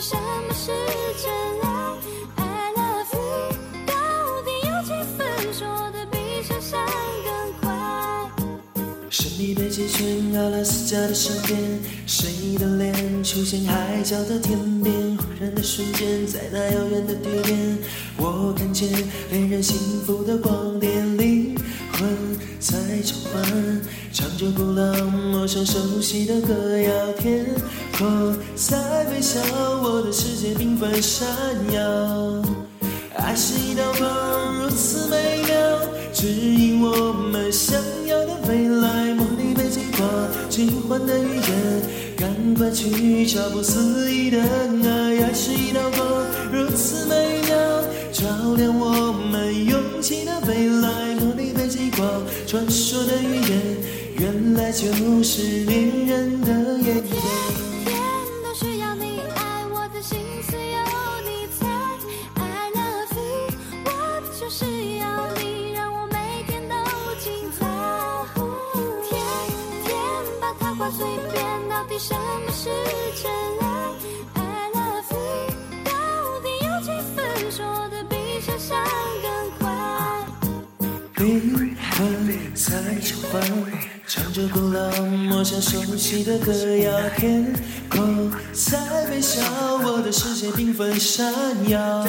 什么是真爱？I love you，到底有几分说的比想象更快？神秘北极圈，阿拉斯加的山边，谁的脸出现海角的天边？忽然的瞬间，在那遥远的地点，我看见恋人幸福的光点，灵魂在召唤，唱着古老陌生熟悉的歌谣，天空在微笑，我的世界缤纷闪耀。爱是一道光，如此美妙，指引我们想要的未来。梦里被击垮，奇幻的语言，赶快去找不思议的爱。爱是一道光，如此美妙，照亮我们勇气的未来。传说的预言，原来就是恋人的夜。天天都需要你爱，我的心思由你猜。I love you，我就是要你让我每天都精彩。天天把它挂嘴边，到底什么是真爱？I love you，到底有几分？说得比想象更快。恋爱。在召唤，唱着古老、陌生、熟悉的歌谣。天空在微笑，我的世界缤纷闪耀。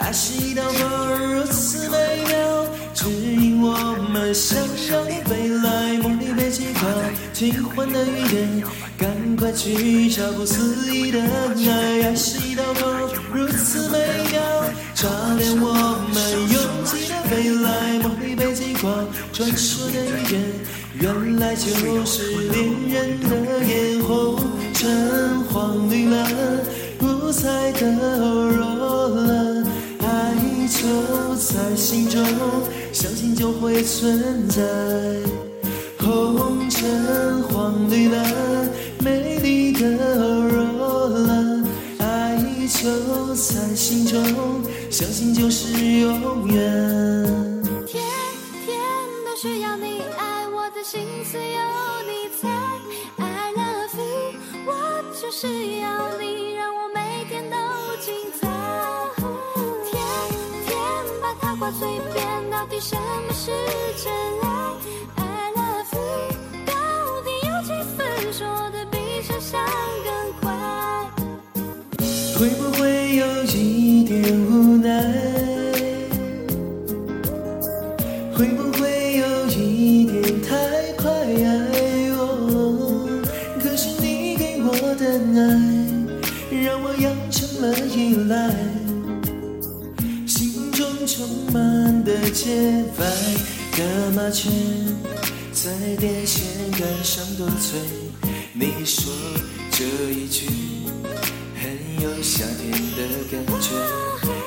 爱是一道光，如此美妙，指引我们向阳飞来。梦里北极岛，奇幻的雨点，赶快去找不思议的爱。原来就是恋人的眼红橙黄绿蓝，五彩的欧若蓝。爱就在心中，相信就会存在。红橙黄绿蓝，美丽的欧若蓝。爱就在心中，相信就是永远。把它挂嘴边，到底什么是真爱？I love you，到底有几分说的比想象更快？会不会有一点无奈？会不会有一点太快？可是你给我的爱，让我养成了依赖，充满的洁白的麻雀，在电线杆上多嘴。你说这一句。很有夏天的感觉，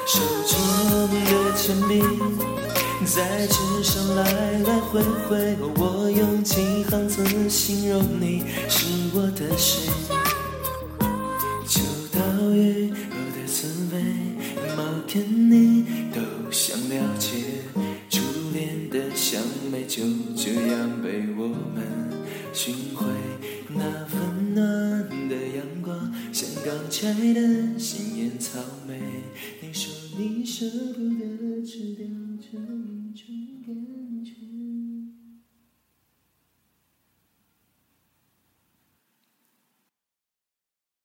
手中的铅笔在纸上来来回回，我用几行字形容你是我的谁。秋刀鱼那温暖的阳光。像刚摘的新鲜草莓，你说你舍不得吃掉这一。